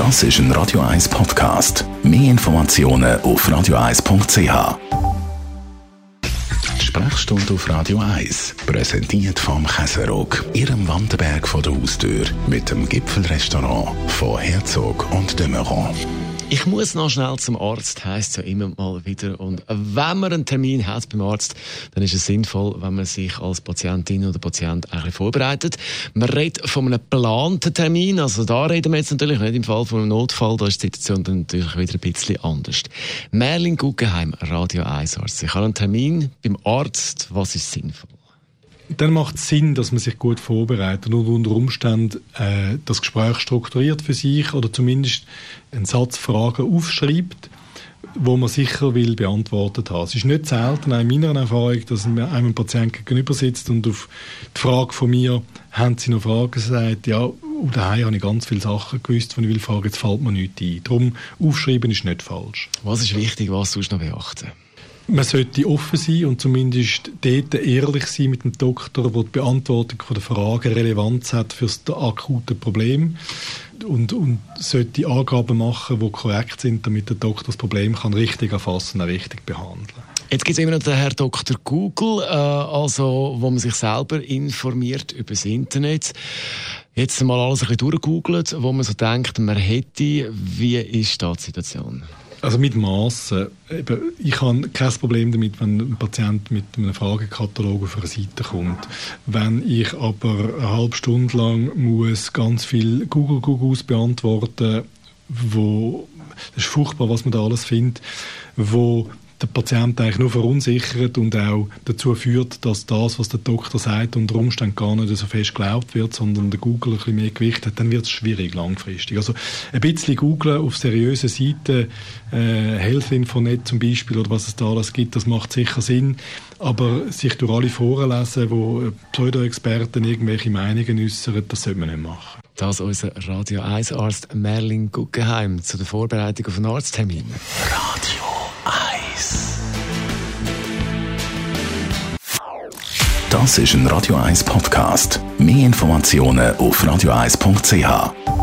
Das ist ein Radio 1 Podcast. Mehr Informationen auf radio1.ch. Sprechstunde auf Radio 1, präsentiert vom Käserock, Ihrem Wanderberg vor der Haustür, mit dem Gipfelrestaurant von Herzog und de Meuron. Ich muss noch schnell zum Arzt, heisst ja immer mal wieder. Und wenn man einen Termin hat beim Arzt, dann ist es sinnvoll, wenn man sich als Patientin oder Patient eigentlich vorbereitet. Man redet von einem geplanten Termin, also da reden wir jetzt natürlich nicht im Fall von einem Notfall, da ist die Situation dann natürlich wieder ein bisschen anders. Merlin Guggenheim, Radio 1 Arzt. Ich habe einen Termin beim Arzt, was ist sinnvoll? Dann macht es Sinn, dass man sich gut vorbereitet und unter Umständen äh, das Gespräch strukturiert für sich oder zumindest einen Satz Fragen aufschreibt, wo man sicher will beantwortet haben. Es ist nicht selten, in meiner Erfahrung, dass einem Patient gegenüber sitzt und auf die Frage von mir, haben Sie noch Fragen, sagt, ja, daheim habe ich ganz viele Sachen gewusst, die ich will fragen, jetzt fällt mir nichts ein. Darum, aufschreiben ist nicht falsch. Was ist wichtig, was sollst du noch beachten? Man sollte offen sein und zumindest dort ehrlich sein mit dem Doktor, der die Beantwortung der Fragen Relevanz hat für das akute Problem und, und sollte Angaben machen, die korrekt sind, damit der Doktor das Problem kann richtig erfassen und richtig behandeln Jetzt gibt es immer noch den Herr Dr. Google, äh, also, wo man sich selber informiert über das Internet. Jetzt mal alles ein bisschen durchgoogelt, wo man so denkt, man hätte. Wie ist da die Situation? Also mit Massen. Ich habe kein Problem damit, wenn ein Patient mit einem Fragekatalog auf eine Seite kommt. Wenn ich aber eine halbe Stunde lang muss ganz viel Google Googles beantworten, wo das ist furchtbar, was man da alles findet, wo der Patient eigentlich nur verunsichert und auch dazu führt, dass das, was der Doktor sagt, unter Umständen gar nicht so fest geglaubt wird, sondern der Google ein bisschen mehr Gewicht hat, dann wird es schwierig langfristig. Also ein bisschen googlen auf seriösen Seiten, äh, Health-Infonet zum Beispiel oder was es da alles gibt, das macht sicher Sinn, aber sich durch alle Foren lesen, wo Pseudo-Experten irgendwelche Meinungen äußern, das sollte man nicht machen. Das unser Radio 1 Arzt Merlin Guggenheim zu der Vorbereitung auf einen Arzttermin. Radio 1 Das ist ein Radio 1 Podcast. Mehr Informationen auf radio1.ch.